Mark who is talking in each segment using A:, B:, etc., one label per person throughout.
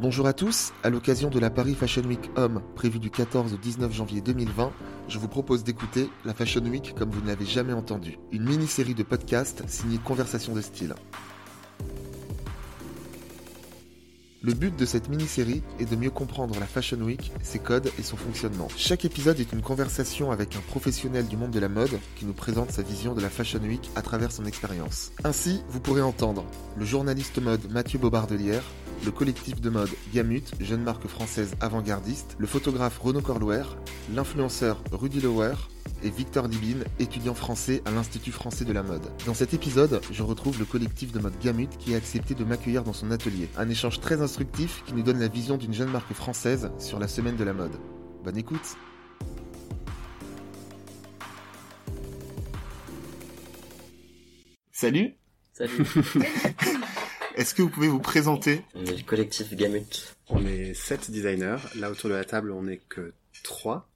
A: Bonjour à tous, à l'occasion de la Paris Fashion Week Homme prévue du 14 au 19 janvier 2020, je vous propose d'écouter la Fashion Week comme vous ne l'avez jamais entendu, une mini-série de podcasts signée Conversation de style. Le but de cette mini-série est de mieux comprendre la Fashion Week, ses codes et son fonctionnement. Chaque épisode est une conversation avec un professionnel du monde de la mode qui nous présente sa vision de la Fashion Week à travers son expérience. Ainsi, vous pourrez entendre le journaliste mode Mathieu Bobardelière, le collectif de mode Gamut, jeune marque française avant-gardiste, le photographe Renaud Corlouer, l'influenceur Rudy Lower et Victor Dibine, étudiant français à l'Institut français de la mode. Dans cet épisode, je retrouve le collectif de mode Gamut qui a accepté de m'accueillir dans son atelier. Un échange très instructif qui nous donne la vision d'une jeune marque française sur la semaine de la mode. Bonne écoute Salut
B: Salut,
A: Est-ce que vous pouvez vous présenter?
B: On est le collectif Gamut.
C: On est sept designers. Là, autour de la table, on n'est que trois.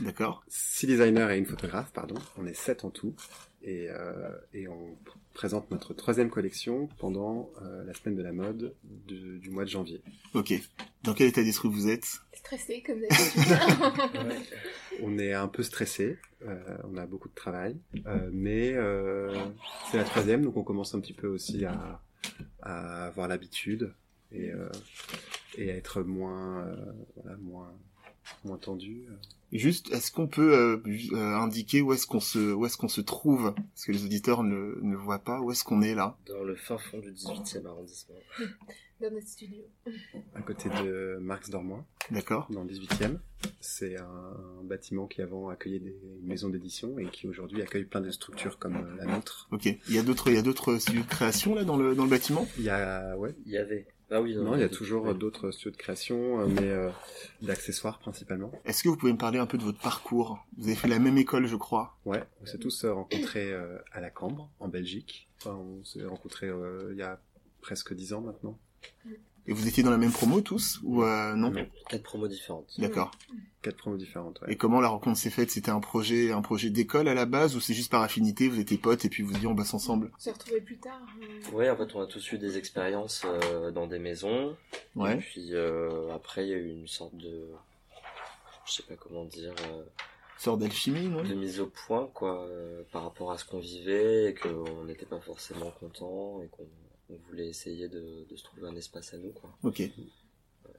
A: D'accord.
C: Six designers et une photographe, pardon. On est sept en tout. Et, euh, et on présente notre troisième collection pendant euh, la semaine de la mode de- du mois de janvier.
A: Ok. Dans quel état d'esprit vous êtes?
D: Stressé comme d'habitude.
C: On est un peu stressé, euh, on a beaucoup de travail, euh, mais euh, c'est la troisième, donc on commence un petit peu aussi à, à avoir l'habitude et, euh, et à être moins, euh, voilà, moins, moins tendu.
A: Juste, est-ce qu'on peut euh, euh, indiquer où est-ce qu'on se, où est-ce qu'on se trouve? Parce que les auditeurs ne, ne voient pas? Où est-ce qu'on est là?
B: Dans le fin fond du 18e arrondissement.
D: Dans notre studio.
C: À côté de Marx Dormois.
A: D'accord.
C: dans le 18e. C'est un bâtiment qui avant accueillait des maisons d'édition et qui aujourd'hui accueille plein de structures comme euh, la nôtre.
A: Ok. Il y a d'autres, il y a d'autres studios de création là dans le dans le bâtiment?
C: Il y a, ouais,
B: Il y avait. Ah oui,
C: non, il y a toujours
B: Oui.
C: d'autres studios de création, euh, mais euh, d'accessoires principalement.
A: Est-ce que vous pouvez me parler un peu de votre parcours? Vous avez fait la même école, je crois.
C: Ouais, on s'est tous rencontrés euh, à la Cambre, en Belgique. Enfin, on s'est rencontrés euh, il y a presque dix ans maintenant.
A: Et vous étiez dans la même promo tous ou euh, non?
B: Non, quatre promos différentes.
A: D'accord.
C: Quatre promos différentes, ouais.
A: Et comment la rencontre s'est faite? C'était un projet, un projet d'école à la base ou c'est juste par affinité Vous étiez potes et puis vous vous dites on bosse ensemble?
D: On s'est retrouvés plus tard. euh,
B: Ouais, en fait, on a tous eu des expériences euh, dans des maisons. Et
A: Ouais.
B: puis euh, après, il y a eu une sorte de. Je sais pas comment dire. euh,
A: Sorte d'alchimie, non?
B: de mise au point, quoi, euh, par rapport à ce qu'on vivait et qu'on n'était pas forcément content et qu'on on voulait essayer de, de se trouver un espace à nous, quoi.
A: Ok.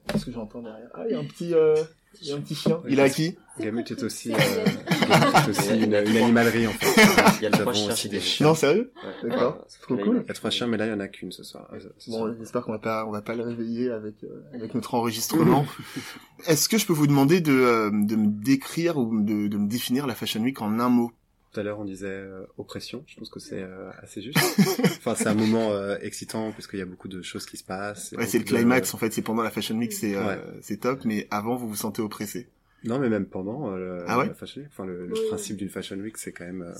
A: Qu'est-ce que j'entends derrière? Ah, il y a un petit, euh, il y a un petit chien. Il à qui?
C: Gamut est aussi, euh,
D: C'est
C: Gamut est aussi une, une animalerie en fait.
B: Il y a trois chiens
C: aussi des chiens.
A: Non, sérieux?
B: Ouais.
A: D'accord.
B: Ouais, ça
A: Trop cool.
C: Il y a trois chiens, mais là il y en a qu'une ce soir. Euh, ce soir.
A: Bon, j'espère qu'on va pas, on va pas le réveiller avec, euh, avec notre enregistrement. Est-ce que je peux vous demander de, euh, de me décrire ou de, de me définir la Fashion Week en un mot?
C: Tout à l'heure, on disait euh, oppression. Je pense que c'est euh, assez juste. enfin, c'est un moment euh, excitant puisqu'il y a beaucoup de choses qui se passent.
A: Ouais, c'est le
C: de-
A: climax en fait. C'est pendant la Fashion Week, c'est, euh,
C: Ouais.
A: c'est top. Mais avant, vous vous sentez oppressé.
C: Non, mais même pendant euh, le,
A: Ah ouais
C: la Fashion Week. Enfin, le, le
D: Oui.
C: principe d'une Fashion Week, c'est quand même euh,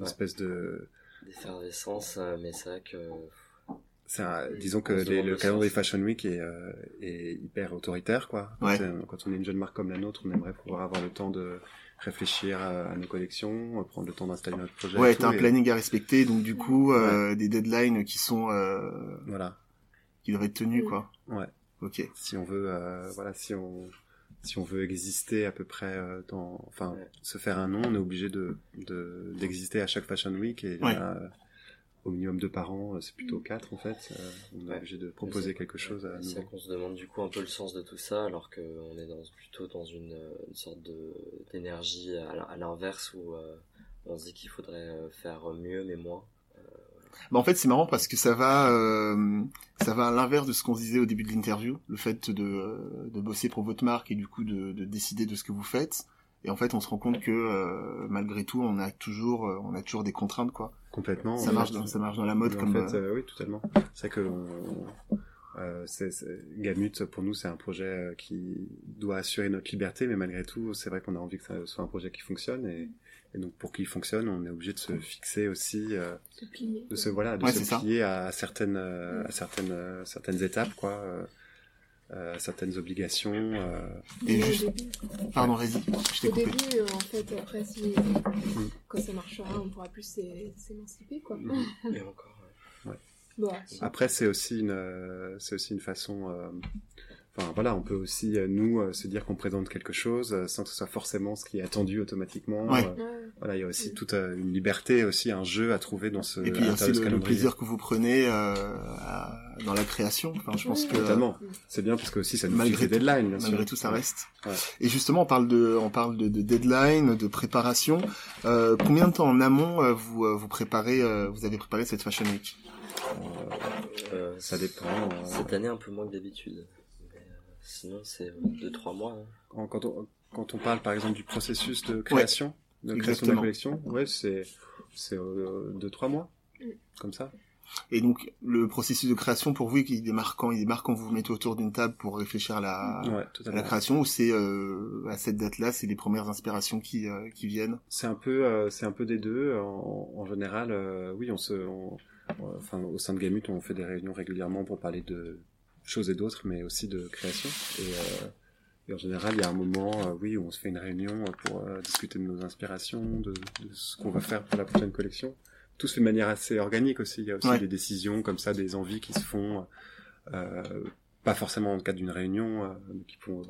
C: une espèce de.
B: d'effervescence, mais c'est vrai que
C: un- disons que les- le
B: le
C: calendrier. Fashion Week est, euh, est hyper autoritaire, quoi. Quand,
A: Ouais.
C: quand on est une jeune marque comme la nôtre, on aimerait pouvoir avoir le temps de réfléchir à, à nos collections, prendre le temps d'installer notre projet. et
A: Ouais, t'as un
C: et-
A: planning à respecter, donc du coup, euh, des deadlines qui sont, euh,
C: Voilà.
A: qui doivent être tenus, quoi.
C: Ouais.
A: Ok.
C: si on veut euh, voilà si on si on veut exister à peu près euh, dans enfin
B: Ouais.
C: se faire un nom on est obligé de de- d'exister à chaque fashion week et il y en
A: Ouais.
C: a euh, au minimum deux par an euh, c'est plutôt quatre en fait euh, on est
B: Ouais.
C: obligé de proposer quelque chose à
B: c'est
C: nouveau
B: qu'on se demande du coup un peu le sens de tout ça, alors qu'on est dans, plutôt dans une, euh, une sorte d'énergie à, l'inverse où euh, on se dit qu'il faudrait faire mieux mais moins.
A: Bah, en fait, c'est marrant parce que ça va, euh, ça va à l'inverse de ce qu'on se disait au début de l'interview, le fait de, de bosser pour votre marque et du coup de, de décider de ce que vous faites. Et en fait, on se rend compte que euh, malgré tout, on a toujours, on a toujours des contraintes, quoi.
C: Complètement
A: Ça
C: en
A: marche, dans, ça marche dans la mode
C: en
A: comme.
C: fait
A: euh,
C: euh, oui totalement c'est que on- euh, c'est, c'est- Gamut pour nous c'est un projet euh, qui doit assurer notre liberté mais malgré tout c'est vrai qu'on a envie que ça soit un projet qui fonctionne et, et donc pour qu'il fonctionne on est obligé de se fixer aussi euh,
D: se plier.
C: de se voilà de
A: Ouais,
C: se
A: ça.
C: plier à certaines à certaines certaines étapes quoi euh, certaines obligations euh,
A: Et
D: au
A: juste-
D: début,
A: Pardon, vas-y, je t'ai
D: au
A: coupé.
D: début, euh, en fait, après, si, quand ça marchera, on pourra plus s'é- s'émanciper, quoi.
B: Et encore. ouais.
D: Bah,
C: après c'est aussi une euh, c'est aussi une façon euh, Enfin voilà, on peut aussi euh, nous euh, se dire qu'on présente quelque chose euh, sans que ce soit forcément ce qui est attendu automatiquement.
E: Ouais.
C: Euh, voilà, il y a aussi
D: Mm.
C: toute euh, une liberté, aussi un jeu à trouver dans ce.
E: Et puis aussi le, plaisir que vous prenez euh, à- dans la création. Enfin, je pense
D: Oui,
E: que
C: Totalement. C'est bien parce que aussi ça nous
E: Malgré
C: des deadlines, bien sûr.
E: malgré tout, ça reste.
C: Ouais.
E: Et justement, on parle de, on parle de, de deadline, de préparation. Euh, combien de temps en amont euh, vous euh, vous préparez, euh, vous avez préparé cette Fashion Week?
B: Euh,
C: Ça dépend.
B: Cette année un peu moins que d'habitude. Euh, sinon c'est 2-3 mois. hein.
C: quand, on, quand on parle par exemple du processus de création, de création de la collection, ouais, c'est c'est euh, deux trois mois,
D: Mm.
C: comme ça.
E: Et donc le processus de création pour vous, il démarre quand? Il démarre quand vous vous mettez autour d'une table pour réfléchir à la,
C: ouais,
E: à la création ou c'est euh, à cette date-là, c'est les premières inspirations qui euh, qui viennent?
C: C'est un peu, euh, c'est un peu des deux. En, en général, euh, oui, on se, on- on- enfin, au sein de Gamut, on fait des réunions régulièrement pour parler de choses et d'autres, mais aussi de création. Et, euh, et en général, il y a un moment, euh, oui, où on se fait une réunion pour euh, discuter de nos inspirations, de, de ce qu'on va faire pour la prochaine collection. Tout se fait de manière assez organique aussi. Il y a aussi
E: Ouais.
C: des décisions comme ça, des envies qui se font, euh, pas forcément dans le cadre d'une réunion, euh, mais qui font,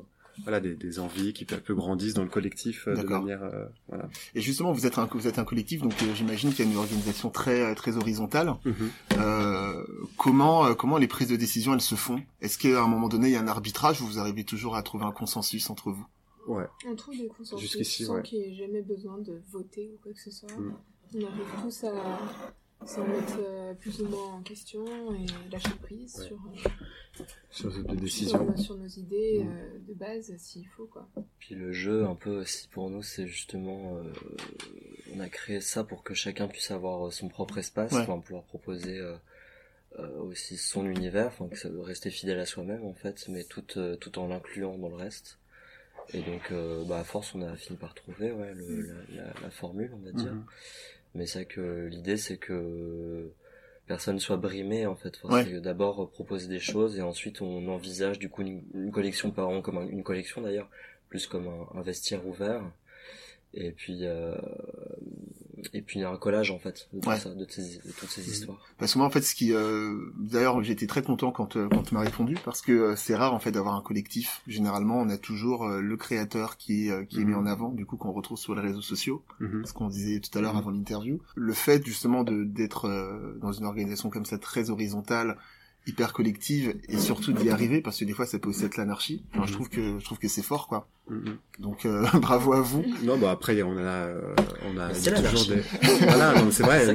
C: voilà, des, des envies qui peu à peu grandissent dans le collectif euh, de
E: D'accord.
C: manière, euh, voilà.
E: Et justement, vous êtes un vous êtes un collectif, donc euh, j'imagine qu'il y a une organisation très très horizontale.
C: Mhm.
E: Euh, comment euh, comment les prises de décision elles se font? Est-ce qu'à un moment donné il y a un arbitrage ou vous arrivez toujours à trouver un consensus entre vous?
C: Ouais.
D: On trouve des consensus
C: Jusqu'ici,
D: sans
C: ouais.
D: qu'il n'y ait jamais besoin de voter ou quoi que ce soit.
C: Mm.
D: On arrive tous à s'en mettre euh, plus ou moins en question et lâcher prise
B: Ouais.
D: sur, euh,
C: sur
D: nos idées
C: Mm.
D: euh, de base s'il faut quoi.
B: Puis le jeu, un peu aussi pour nous, c'est justement, euh, on a créé ça pour que chacun puisse avoir son propre espace,
E: Ouais.
B: enfin pouvoir proposer euh, euh, aussi son univers, enfin que ça rester fidèle à soi-même en fait, mais tout euh, tout en l'incluant dans le reste. Et donc, euh, bah à force, on a fini par trouver ouais, le, la, la, la formule, on va dire.
C: Mhm.
B: Mais c'est vrai que l'idée, c'est que personne soit brimé en fait. Enfin,
E: Ouais.
B: c'est D'abord proposer des choses et ensuite on envisage du coup une, une collection par an comme un- une collection d'ailleurs, plus comme un, un vestiaire ouvert. Et puis euh, et puis un collage en fait de, tout
E: Ouais.
B: ça, de, toutes ces histoires.
E: Parce que moi en fait ce qui euh, d'ailleurs j'étais très content quand euh, quand tu m'as répondu parce que euh, c'est rare en fait d'avoir un collectif. Généralement on a toujours euh, le créateur qui est euh, qui est mis
C: Mhm.
E: en avant du coup qu'on retrouve sur les réseaux sociaux.
C: Mhm.
E: ce qu'on disait tout à l'heure
C: Mhm.
E: avant l'interview. Le fait justement de d'être euh, dans une organisation comme ça très horizontale, hyper collective et surtout d'y arriver parce que des fois ça peut aussi être l'anarchie. Enfin, je
C: Mhm.
E: trouve que je trouve que c'est fort quoi.
C: Mhm.
E: Donc euh, bravo à vous.
C: Non, bah après on a, euh, on a il y a toujours des, voilà, c'est vrai,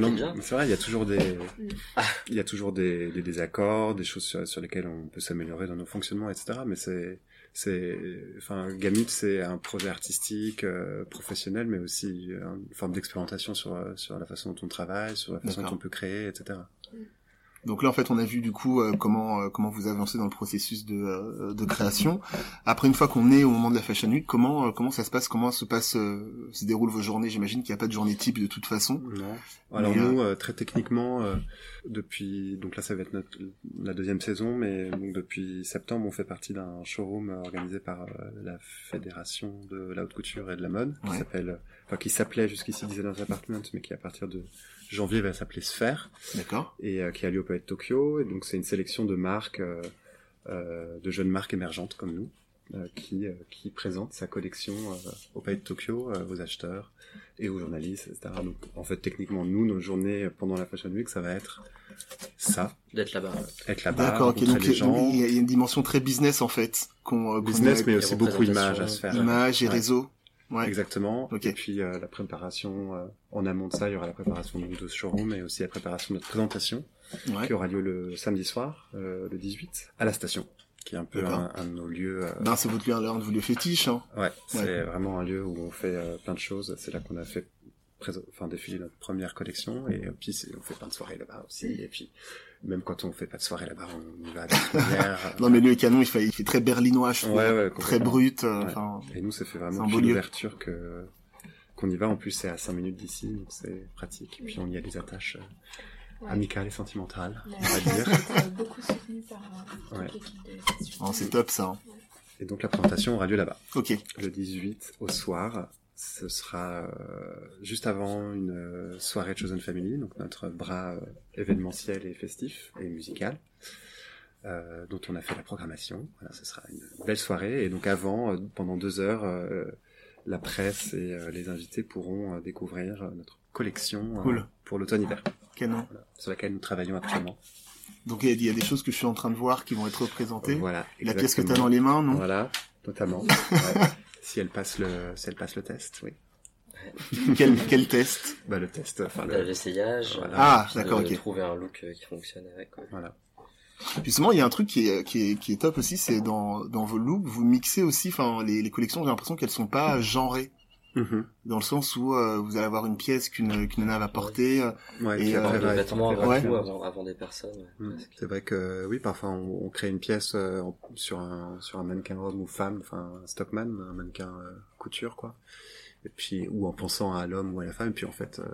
C: c'est vrai, il y a toujours des,
D: Mm.
C: il y a toujours des, des désaccords, des choses sur, sur lesquelles on peut s'améliorer dans nos fonctionnements, etc. Mais c'est, c'est, enfin, Gamut, c'est un projet artistique, euh, professionnel, mais aussi euh, une forme d'expérimentation sur, sur la façon dont on travaille, sur la façon dont on peut créer, etc.
E: Donc là en fait on a vu du coup euh, comment euh, comment vous avancez dans le processus de euh, de création. Après une fois qu'on est au moment de la Fashion Week, comment euh, comment ça se passe? Comment se passe euh, se déroulent vos journées? J'imagine qu'il n'y a pas de journée type de toute façon.
C: Non. Alors
E: Mais,
C: nous, euh, très techniquement, euh, depuis donc là ça va être notre, la deuxième saison, mais donc depuis septembre on fait partie d'un showroom organisé par la fédération de la haute couture et de la mode, qui
E: Ouais.
C: Enfin qui s'appelait jusqu'ici Designers Apartment, mais qui à partir de janvier va s'appeler Sphère
E: D'accord.
C: et euh, qui a lieu au Palais de Tokyo. Et donc c'est une sélection de marques, euh, euh, de jeunes marques émergentes comme nous, euh, qui euh, qui présentent sa collection euh, au Palais de Tokyo euh, aux acheteurs et aux journalistes, etc. Donc en fait techniquement nous nos journées pendant la Fashion Week ça va être ça,
B: D'être là-bas.
C: être là-bas,
E: D'accord. Ok.
C: rencontrer
E: Donc il y a il y a une dimension très business en fait qu'on qu'on
C: business
E: a-
C: mais aussi beaucoup
B: représentation,
C: image à se faire.
E: image et
C: Ouais.
E: réseau. Ouais.
C: Exactement.
E: Ok.
C: Et puis euh, la préparation euh, en amont de ça, il y aura la préparation donc, de ce showroom, mais aussi la préparation de notre présentation
E: Ouais.
C: qui aura lieu le samedi soir, euh, le 18, à la station, qui est un peu un, un de nos lieux.
E: Ben, c'est votre lieu, l'un de vos lieux fétiches. Hein.
C: Ouais, c'est vraiment un lieu où on fait euh, plein de choses. C'est là qu'on a fait enfin défiler notre première collection et euh, puis on fait plein de soirées là-bas aussi. Et puis même quand on fait pas de soirée là-bas, on y va à la première.
E: Non mais le canon il fait, il fait très berlinois, je trouve.
C: Ouais, ouais,
E: très brut. euh,
C: Ouais. Et nous, ça fait vraiment une ouverture que qu'on y va. En plus, c'est à 5 minutes d'ici, donc c'est pratique. Et puis on y a des attaches euh,
D: Ouais.
C: amicales et sentimentales,
D: On
C: va dire.
D: beaucoup soutenu par l'équipe de Week.
E: c'est top ça. hein.
C: Et donc la présentation aura lieu là-bas.
E: Ok.
C: le 18 au soir. Ce sera euh, juste avant une euh, soirée Chosen Family, donc notre bras euh, événementiel et festif et musical. euh, dont on a fait la programmation. Voilà, ce sera une belle soirée. Et donc avant, euh, pendant deux heures, euh, la presse et les invités pourront découvrir notre collection
E: Cool.
C: pour l'automne-hiver,
E: Canon.
C: voilà, sur laquelle nous travaillons actuellement.
E: Donc il y, a- il y a des choses que je suis en train de voir qui vont être représentées.
C: Voilà.
E: Et la pièce que tu as dans les mains, non?
C: Voilà, notamment. Ouais. si elle passe le, si elle passe le test, oui.
E: quel, quel test?
C: Bah le test, enfin le,
B: l'essayage.
C: Voilà.
E: Ah, d'accord, ok.
B: Trouver un look euh, qui fonctionne avec. quoi.
C: voilà.
E: Justement, il y a un truc qui est, qui est, qui est top aussi, c'est dans, dans vos looks, vous mixez aussi, enfin, les, les collections, j'ai l'impression qu'elles sont pas genrées.
C: Mhm.
E: Dans le sens où euh, vous allez avoir une pièce qu'une qu'une nana va porter. euh,
C: Ouais,
E: Et, euh,
C: après,
B: Avoir de
C: va être-
B: vêtements avant
E: Ouais.
B: avant, avant des personnes. ouais, presque.
C: C'est vrai que oui, parfois on, on crée une pièce euh, sur un sur un mannequin homme ou femme, enfin un stockman, un mannequin euh, couture quoi. Et puis ou en pensant à l'homme ou à la femme, et puis en fait euh,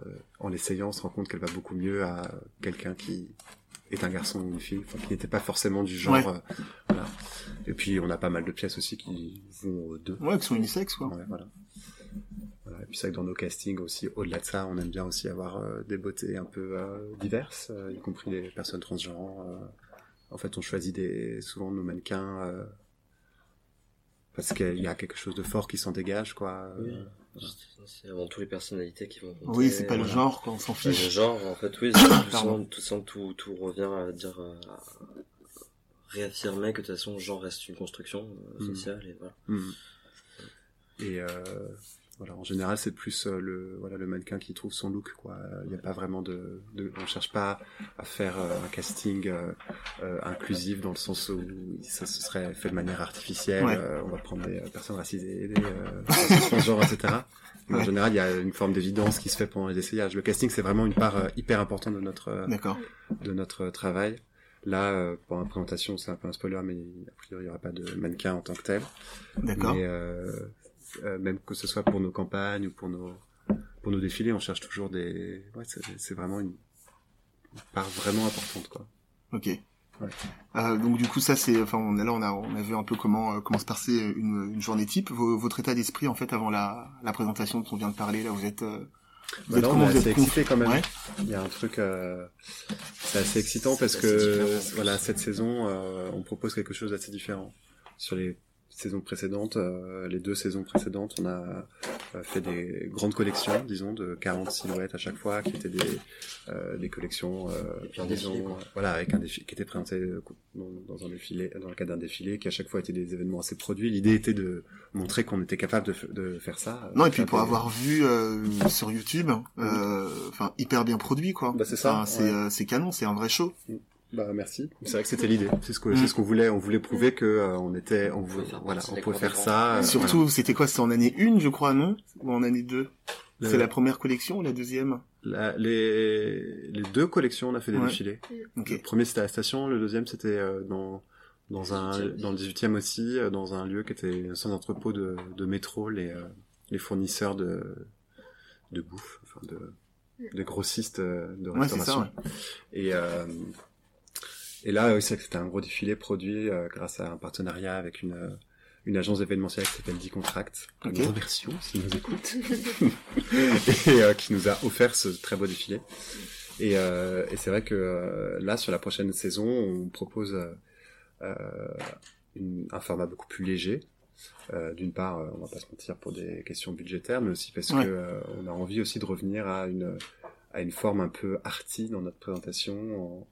C: en l'essayant, on se rend compte qu'elle va beaucoup mieux à quelqu'un qui est un garçon ou une fille, enfin, qui n'était pas forcément du genre.
E: Ouais.
C: euh, voilà. Et puis on a pas mal de pièces aussi qui vont aux deux.
E: Ouais, qui sont unisexes, quoi.
C: Ouais, voilà. Et puis c'est vrai que dans nos castings aussi, au-delà de ça, on aime bien aussi avoir euh, des beautés un peu euh, diverses, euh, y compris les personnes transgenres. euh. En fait, on choisit des, souvent nos mannequins euh, parce qu'il y a quelque chose de fort qui s'en dégage, quoi.
B: Oui. C'est avant tout les personnalités qui vont compter.
E: Oui, c'est pas le genre, quoi, on s'en
B: Bah, le
E: fiche.
B: genre, en fait, oui, tout, ça, tout, tout, tout revient à dire, à réaffirmer que de toute façon, le genre reste une construction
C: Mhm.
B: sociale et voilà.
C: Mhm. Et euh, voilà, en général, c'est plus euh, le voilà le mannequin qui trouve son look, quoi. Il n'y a pas vraiment de, de on cherche pas à faire euh, un casting euh, euh, inclusif dans le sens où ça se serait fait de manière artificielle.
E: Ouais.
C: on va prendre des personnes racisées, des euh, transgenres, etc. Mais En
E: Ouais.
C: général, il y a une forme d'évidence qui se fait pendant les essayages. Le casting, c'est vraiment une part hyper importante de notre euh, de notre travail. Là, euh, pour la présentation, c'est un peu un spoiler, mais a priori, il n'y aura pas de mannequin en tant que tel.
E: D'accord.
C: Mais euh, euh, même que ce soit pour nos campagnes ou pour nos pour nos défilés, on cherche toujours des. Ouais, c'est vraiment une part vraiment importante, quoi.
E: Ok.
C: Ouais.
E: Euh, donc du coup ça c'est enfin on, là on a on a vu un peu comment euh, comment se passait une, une journée type votre état d'esprit en fait avant la, la présentation dont on vient de parler là vous êtes euh, vous
C: Bah
E: êtes
C: là,
E: comment vous êtes
C: excité quand même.
E: Ouais.
C: Il y a un truc, euh, c'est assez excitant parce que voilà cette saison, euh, on propose quelque chose d'assez différent. Sur les saisons précédentes, euh, les deux saisons précédentes, on a euh, fait des grandes collections, disons, de 40 silhouettes à chaque fois, qui étaient des, euh, des collections, euh, disons,
B: défilé,
C: voilà, avec un défi qui était présenté dans, dans un défilé, dans le cadre d'un défilé, qui à chaque fois étaient des événements assez produits. L'idée était de montrer qu'on était capable de, faire ça.
E: Non et puis pour
C: des-
E: avoir vu sur YouTube enfin hyper bien produit quoi.
C: Bah, c'est ça,
E: Enfin, c'est
C: ouais.
E: c'est canon c'est un vrai show.
C: Bah merci. C'est vrai que c'était l'idée. C'est ce
E: Mm.
C: c'est ce qu'on voulait. On voulait prouver que euh, on était, on
B: pouvait
C: voulait,
B: faire
C: voilà, on pouvait faire ça. euh,
E: Surtout c'était quoi? C'était en année 1 je crois non? Ou en année 2
C: voilà.
E: C'est la première collection ou la deuxième?
C: La- les les deux collections, on a fait des
E: Ouais.
C: défilés. Le premier c'était à la station, le deuxième c'était euh, dans dans un
B: 18e.
C: dans le 18e aussi, euh, dans un lieu qui était sans entrepôt de, de métro, les euh, les fournisseurs de de bouffe, enfin de de grossistes de
E: Ouais c'est
C: restauration.
E: ça. Ouais.
C: Et, euh, et là, oui, c'est vrai que c'était un gros défilé produit euh, grâce à un partenariat avec une, euh, une agence événementielle qui s'appelle D-Contract. que
E: Ok.
C: Nous remercions s'ils nous écoutent. et euh, qui nous a offert ce très beau défilé. Et, et c'est vrai que là, sur la prochaine saison, on propose une- un format beaucoup plus léger. D'une part, on va pas se mentir pour des questions budgétaires, mais aussi parce
E: Ouais.
C: que on a envie aussi de revenir à une à une forme un peu arty dans notre présentation, en,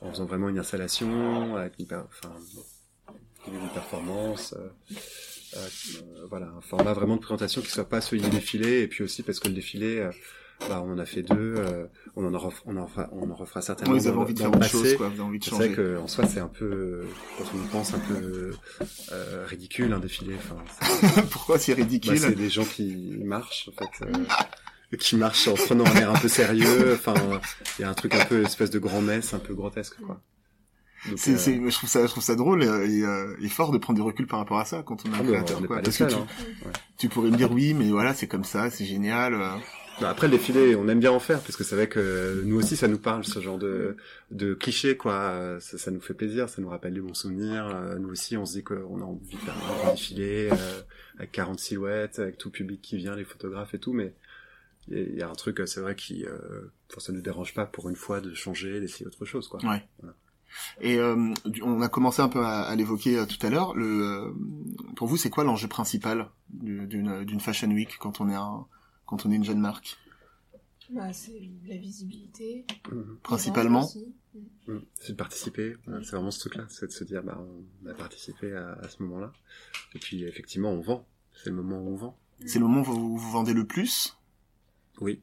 C: en faisant vraiment une installation avec une, enfin, une performance. euh, euh, voilà, un format vraiment de présentation qui soit pas celui du défilé, et puis aussi parce que le défilé, euh, bah, on en a fait deux, euh, on en en ref- on en refera, on en refera certainement
E: Ouais, vous avez envie de faire autre chose quoi, vous avez envie de
C: C'est vrai
E: changer.
C: que en soi c'est un peu, quand on pense, un peu euh, ridicule un défilé. Enfin,
E: Pourquoi c'est
C: bah,
E: ridicule
C: c'est des gens qui marchent en fait, qui marchent en prenant un air un peu sérieux. Enfin, il y a un truc un peu espèce de grand messe, un peu grotesque quoi.
E: C'est,
C: euh,
E: c'est, je trouve ça, je trouve ça drôle euh, et, euh, et fort de prendre du recul par rapport à ça quand on est un
C: ah,
E: créateur. quoi. Parce que tu,
C: hein.
E: tu pourrais me dire oui, mais voilà, c'est comme ça, c'est génial. euh.
C: Bah, après le défilé, on aime bien en faire parce que c'est vrai que nous aussi ça nous parle ce genre de de clichés quoi. Euh, Ça, ça nous fait plaisir, ça nous rappelle des bons souvenirs. Euh, Nous aussi, on se dit qu'on a envie de faire un défilé euh, avec 40 silhouettes, avec tout le public qui vient, les photographes et tout, mais il y a- un truc, c'est vrai qui, euh, enfin, ça nous dérange pas pour une fois de changer, d'essayer autre chose quoi.
E: Ouais. Et euh, on a commencé un peu à, à l'évoquer euh, tout à l'heure. Le, euh, pour vous, c'est quoi l'enjeu principal du- d'une d'une fashion week quand on est un, quand on est une jeune marque?
D: Bah, c'est la visibilité.
C: Mhm.
E: Principalement.
C: Mm. C'est de participer, voilà, c'est vraiment ce truc-là, c'est de se dire, bah, on a participé à, à ce moment-là. Et puis, effectivement, on vend. C'est le moment où on vend.
E: C'est le moment où vous, vous vendez le plus
C: Oui,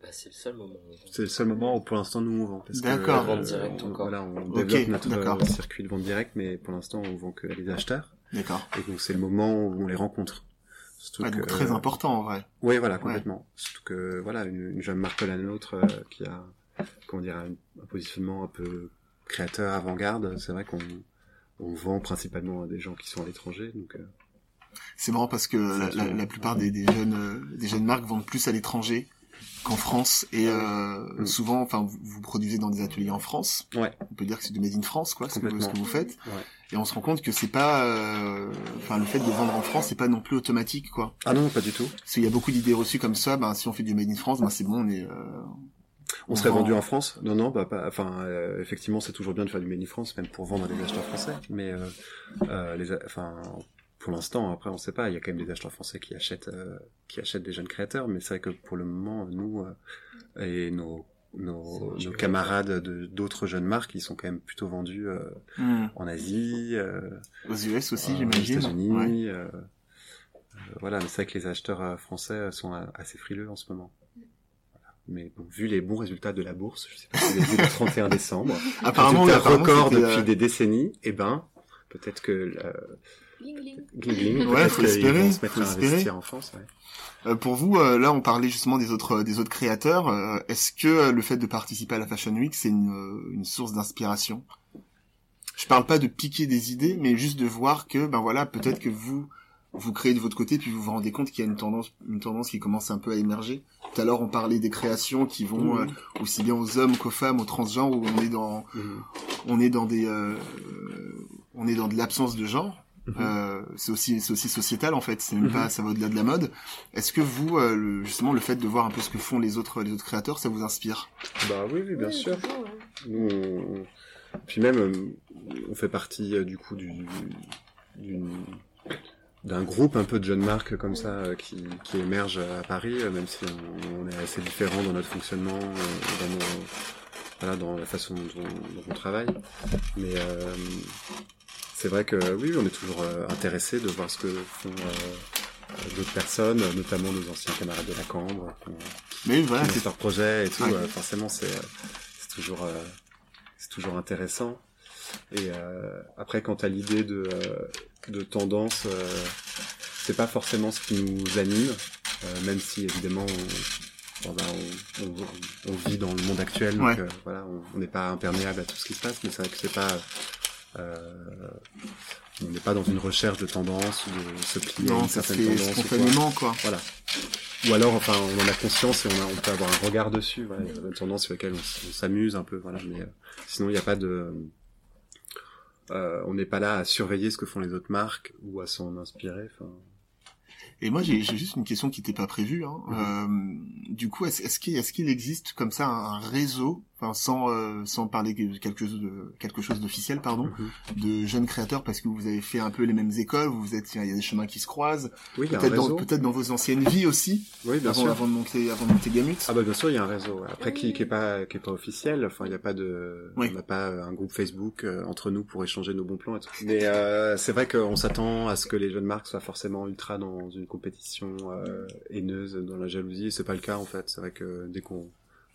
B: Bah, c'est le seul moment. vend.
C: c'est le seul moment où pour l'instant nous on vend.
E: D'accord.
C: euh,
B: Vente directe
C: on-
B: encore.
C: Voilà, on
E: Ok,
C: développe notre euh, circuit de vente directe, mais pour l'instant on vend que à des acheteurs.
E: D'accord.
C: Et donc c'est le moment où on les rencontre. Surtout
E: Ouais, donc
C: que-
E: très important en vrai.
C: Oui, voilà, complètement. Surtout que voilà, une, une jeune marque comme la nôtre euh, qui a, comment dire, un, un positionnement un peu créateur, avant-garde, c'est vrai qu'on on vend principalement à des gens qui sont à l'étranger. Donc, euh,
E: C'est marrant parce que la, la- la plupart des, des jeunes euh, des jeunes marques vendent plus à l'étranger qu'en France et euh,
C: Mm.
E: souvent, enfin, vous, vous produisez dans des ateliers en France.
C: Ouais.
E: On peut dire que c'est du made in France, quoi, ce que, vous- ce que vous faites.
C: Ouais.
E: Et on se rend compte que c'est pas, euh, enfin, le fait de vendre en France, c'est pas non plus automatique, quoi.
C: Ah non, pas du tout.
E: Parce qu'il y a beaucoup d'idées reçues comme ça. Ben, si on fait du made in France, ben c'est bon, on est. euh,
C: On serait
E: vend-
C: vendu en France Non, non, bah, pas, enfin, effectivement, c'est toujours bien de faire du made in France, même pour vendre à des acheteurs français. Mais, les, enfin, pour l'instant, après, on sait pas. Il y a quand même des acheteurs français qui achètent, euh, qui achètent des jeunes créateurs. Mais c'est vrai que pour le moment, nous euh, et nos, nos, nos camarades de d'autres jeunes marques, ils sont quand même plutôt vendus euh,
E: hmm,
C: en Asie, euh,
E: aux US aussi,
C: euh, aux
E: j'imagine.
C: États-Unis.
E: Ouais.
C: euh, voilà, mais c'est vrai que les acheteurs français sont assez frileux en ce moment. Mais bon, vu les bons résultats de la bourse, je sais pas si vous avez vu le 31 décembre,
E: Apparemment, apparemment,
C: record depuis des décennies, et ben, peut-être que euh. Gling Gling,
E: Ouais, faut espérer,
C: vont se mettre
E: faut
C: à
E: espérer.
C: investir en France. Ouais.
E: Euh, pour vous, euh, là, on parlait justement des autres des autres créateurs. euh, Est-ce que euh, le fait de participer à la Fashion Week, c'est une, euh, une source d'inspiration? Je parle pas de piquer des idées, mais juste de voir que, ben voilà, peut-être que vous vous créez de votre côté, puis vous vous rendez compte qu'il y a une tendance une tendance qui commence un peu à émerger. Tout à l'heure, on parlait des créations qui vont euh, aussi bien aux hommes qu'aux femmes, aux transgenres, où on est dans
C: Mhm.
E: on est dans des euh, on est dans de l'absence de genre.
C: Mhm.
E: Euh, c'est aussi c'est aussi sociétal en fait. C'est même
C: Mhm.
E: pas ça va au-delà de la mode. Est-ce que vous euh, le- justement le fait de voir un peu ce que font les autres les autres créateurs, ça vous inspire?
C: Bah oui, oui, bien
D: Oui,
C: sûr.
D: toujours, ouais.
C: Nous, on- puis même, euh, on fait partie euh, du coup du, d'une- d'un groupe un peu de jeunes marques comme ça euh, qui, qui émerge à Paris, euh, même si on, on est assez différents dans notre fonctionnement, euh, dans nos, voilà, dans la façon dont, dont on travaille. Mais euh, c'est vrai que oui, on est toujours euh, intéressé de voir ce que font euh, d'autres personnes, notamment nos anciens camarades de la Cambre, qui ont-
E: Mais voilà,
C: qui
E: c'est
C: leur projet et tout. Euh, forcément, c'est euh, c'est toujours euh, c'est toujours intéressant. Et euh, après, quant à l'idée de euh, de tendance, euh, c'est pas forcément ce qui nous anime, euh, même si évidemment on, ben, on, on- on vit dans le monde actuel, donc
E: Ouais.
C: euh, voilà, on n'est pas imperméable à tout ce qui se passe, mais c'est vrai que c'est pas euh, on n'est pas dans une recherche de tendance ou de se plier à
E: non,
C: une
E: ça se
C: certaine
E: fait
C: quoi.
E: spontanément quoi.
C: Voilà. Ou alors, enfin, on en a conscience et on, a, on peut avoir un regard dessus. Voilà, il y a une tendance sur laquelle on, s'amuse un peu. Voilà, mais euh, sinon, il n'y a pas de. Euh, on n'est pas là à surveiller ce que font les autres marques ou à s'en inspirer. Enfin,
E: Et moi, j'ai juste une question qui n'était pas prévue. Hein.
C: Mhm.
E: Euh, du coup, est-ce qu'il est-ce qu'il existe comme ça un réseau, enfin, sans euh, sans parler de quelque chose de quelque chose d'officiel, pardon,
C: Mhm.
E: de jeunes créateurs parce que vous avez fait un peu les mêmes écoles, vous êtes, il y a des chemins qui se croisent,
C: Oui,
E: peut-être dans
C: réseau.
E: peut-être dans vos anciennes vies aussi,
C: Oui, bien
E: avant,
C: sûr.
E: avant de monter avant de monter Gamut.
C: Ah bah bien sûr, il y a un réseau. Après, qui, qui est pas qui est pas officiel. Enfin, il n'y a pas de,
E: Oui.
C: on n'a pas un groupe Facebook euh, entre nous pour échanger nos bons plans et tout. Mais euh, c'est vrai qu'on s'attend à ce que les jeunes marques soient forcément ultra dans une compétition euh, haineuse, dans la jalousie. C'est pas le cas en fait. C'est vrai que dès qu'on,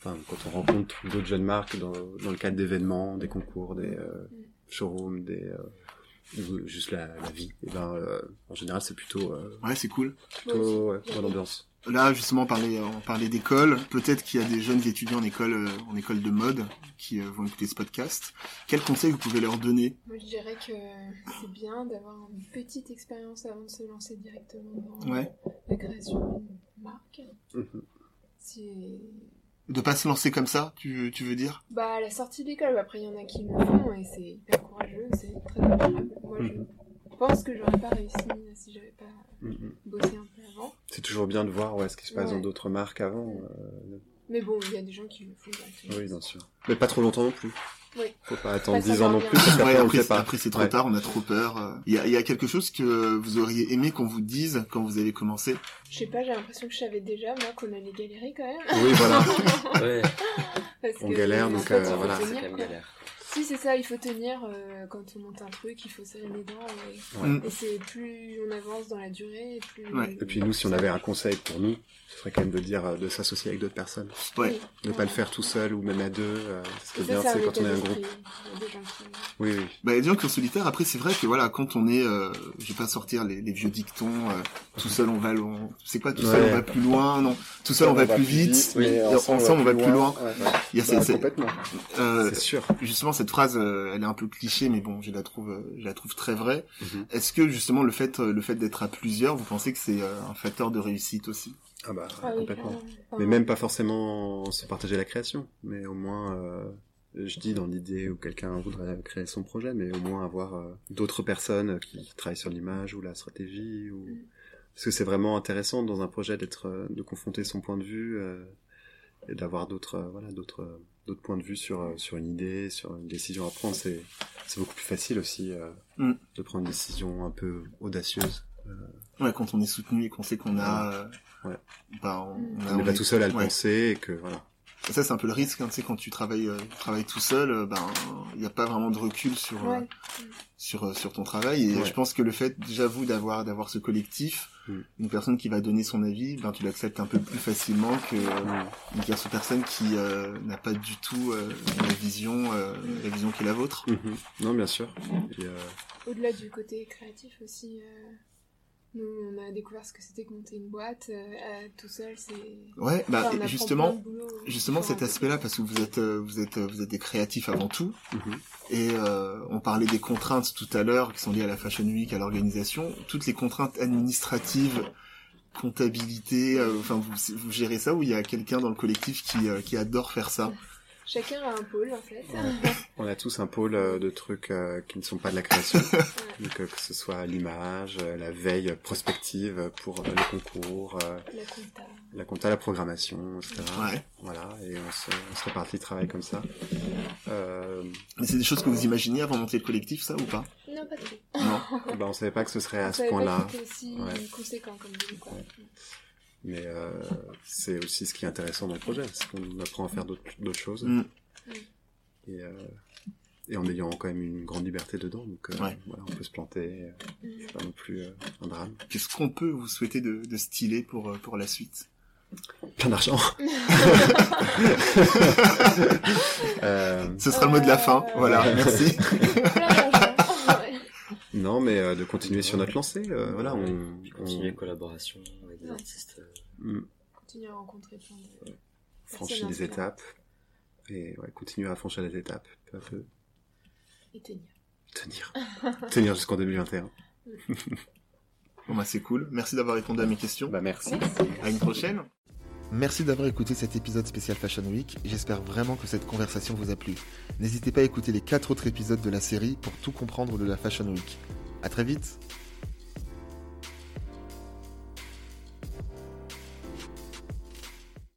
C: enfin, quand on rencontre d'autres jeunes marques dans, dans le cadre d'événements, des concours, des euh, showrooms, des euh, ou juste la, la vie, et ben euh, en général c'est plutôt euh,
E: Ouais, c'est cool.
C: plutôt ouais, bonne ambiance.
E: Là, justement, on parlait, on parlait d'école. Peut-être qu'il y a des jeunes étudiants en école, euh, en école de mode qui euh, vont écouter ce podcast. Quels conseils vous pouvez leur donner?
D: Moi, je dirais que c'est bien d'avoir une petite expérience avant de se lancer directement dans
E: Ouais.
D: la création d'une marque.
C: Mhm.
D: C'est
E: De pas se lancer comme ça, tu, tu veux dire?
D: Bah à la sortie d'école. Après, il y en a qui le font et c'est hyper courageux, c'est très admirable. Moi, je pense que j'aurais pas réussi si j'avais pas bossé un peu avant.
C: C'est toujours bien de voir ouais, ce qui se passe
D: Ouais.
C: dans d'autres marques avant. euh,
D: Mais bon, il y a des gens qui le font
C: oui, bien sûr. Mais pas trop longtemps non plus. Faut pas attendre
D: Pas
C: 10 ans non plus, parce
E: Ouais, après, c'est trop
C: Ouais.
E: tard, on a trop peur. euh. Il y a, il y a quelque chose que vous auriez aimé qu'on vous dise quand vous avez commencé
D: Je sais pas, j'ai l'impression que je savais déjà, moi, qu'on allait galérer quand même.
C: Oui, voilà.
B: Ouais,
D: Parce
C: On
D: que,
C: galère, donc, euh, voilà.
B: c'est quand même galère.
D: Si, c'est ça, il faut tenir euh, quand on monte un truc, il faut serrer les dents. Et,
C: Ouais.
E: Mm.
D: et c'est plus on avance dans la durée, et plus.
E: Ouais.
C: Et puis nous, si on avait un conseil pour nous, ce serait quand même de dire euh, de s'associer avec d'autres personnes.
E: Ouais.
C: Ne pas le faire tout seul ou même à deux. euh, ce qui est bien,
D: c'est
C: quand on est un groupe.
D: qui.
C: Oui, oui.
E: Bah, il y a des gens qui sont solitaires. Après, c'est vrai que voilà, quand on est, euh, je vais pas sortir les, les vieux dictons, euh, tout seul on va loin. C'est quoi, tout seul on va plus loin, non, tout seul on va plus vite,
C: mais
E: ensemble, on va plus loin.
C: Ouais,
E: Il y a
C: Bah,
E: euh,
C: C'est sûr.
E: justement cette phrase, euh, elle est un peu cliché, mais bon, je la trouve, euh, je la trouve très vraie.
C: Mhm.
E: Est-ce que justement le fait, euh, le fait d'être à plusieurs, vous pensez que c'est euh, un facteur de réussite aussi?
C: Ah bah,
D: Ah
C: complètement.
D: Enfin,
C: Mais même pas forcément se partager la création, mais au moins, euh, je dis dans l'idée où quelqu'un voudrait créer son projet, mais au moins avoir euh, d'autres personnes qui travaillent sur l'image ou la stratégie, ou
D: Mm.
C: parce que c'est vraiment intéressant dans un projet d'être, de confronter son point de vue euh, et d'avoir d'autres, euh, voilà, d'autres, euh, d'autres points de vue sur euh, sur une idée, sur une décision à prendre. C'est c'est beaucoup plus facile aussi euh,
E: Mm.
C: de prendre une décision un peu audacieuse.
E: Ouais, quand on est soutenu et qu'on sait qu'on a, euh,
C: Ouais.
E: bah, on, on a-
C: On n'est pas tout seul à le
E: ouais.
C: penser et que voilà.
E: Ça, c'est un peu le risque, hein, tu sais, quand tu travailles, euh, tu travailles tout seul, euh, ben, il n'y a pas vraiment de recul sur, euh,
D: Ouais.
E: sur, euh, sur ton travail. Et
C: Ouais.
E: je pense que le fait, déjà, vous, d'avoir, d'avoir ce collectif,
C: Mm.
E: une personne qui va donner son avis, ben, tu l'acceptes un peu plus facilement que
C: Mm.
E: une personne personne qui euh, n'a pas du tout euh, la vision, euh, la vision qui est la vôtre.
C: Mhm. Non, bien sûr. Euh,
D: Au-delà du côté créatif aussi, euh, nous on a découvert ce que c'était que monter une boîte euh, euh, tout seul, c'est.
E: Ouais, bah,
D: Enfin,
E: justement,
D: boulot
E: justement cet aspect-là, parce que vous êtes, euh, vous êtes, euh, vous êtes des créatifs avant tout.
C: mhm.
E: Et euh, on parlait des contraintes tout à l'heure qui sont liées à la Fashion Week, à l'organisation. Toutes les contraintes administratives, comptabilité, euh, enfin vous, vous gérez ça ou il y a quelqu'un dans le collectif qui, euh, qui adore faire ça?
D: Chacun a un pôle en fait.
C: On a tous un pôle euh, de trucs euh, qui ne sont pas de la création. Donc euh, que ce soit l'image, la veille prospective pour les concours,
D: La compta.
C: la compta, la programmation, etc.
E: Ouais.
C: Voilà, et on se, on se répartit le travail comme ça. Euh,
E: Mais c'est des choses que vous imaginiez avant de monter le collectif, ça ou pas?
D: Non, pas trop.
E: Non.
C: bah, on savait pas que ce serait
D: On
C: à ce point-là,
D: c'était aussi
C: Ouais.
D: conséquent comme boulot, quoi.
C: Mais euh, c'est aussi ce qui est intéressant dans le projet, c'est qu'on apprend à faire d'autres d'autres choses.
E: Mm.
C: Et, euh, et en ayant quand même une grande liberté dedans, donc euh,
E: Ouais.
C: voilà, on peut se planter, euh, c'est pas non plus euh, un drame.
E: Qu'est-ce qu'on peut vous souhaiter de, de stylé pour, pour la suite?
C: Plein d'argent. Euh,
E: Ce sera le mot de la fin.
D: Euh,
E: Voilà,
C: ouais.
E: merci.
C: Non, mais euh, de continuer sur notre lancée. euh, voilà, on, on
B: continuer les collaborations avec des
D: Ouais.
B: artistes. euh,
C: mm,
D: Continuer à rencontrer plein de.
C: franchit
D: Personne
C: les étapes et ouais, continuer à franchir les étapes, peu à peu.
D: Et tenir.
C: Tenir, tenir jusqu'en 2021.
E: Bon bah c'est cool. Merci d'avoir répondu à mes questions.
C: Bah merci.
E: À une prochaine. Merci d'avoir écouté cet épisode spécial Fashion Week. J'espère vraiment que cette conversation vous a plu. N'hésitez pas à écouter les quatre autres épisodes de la série pour tout comprendre de la Fashion Week. À très vite.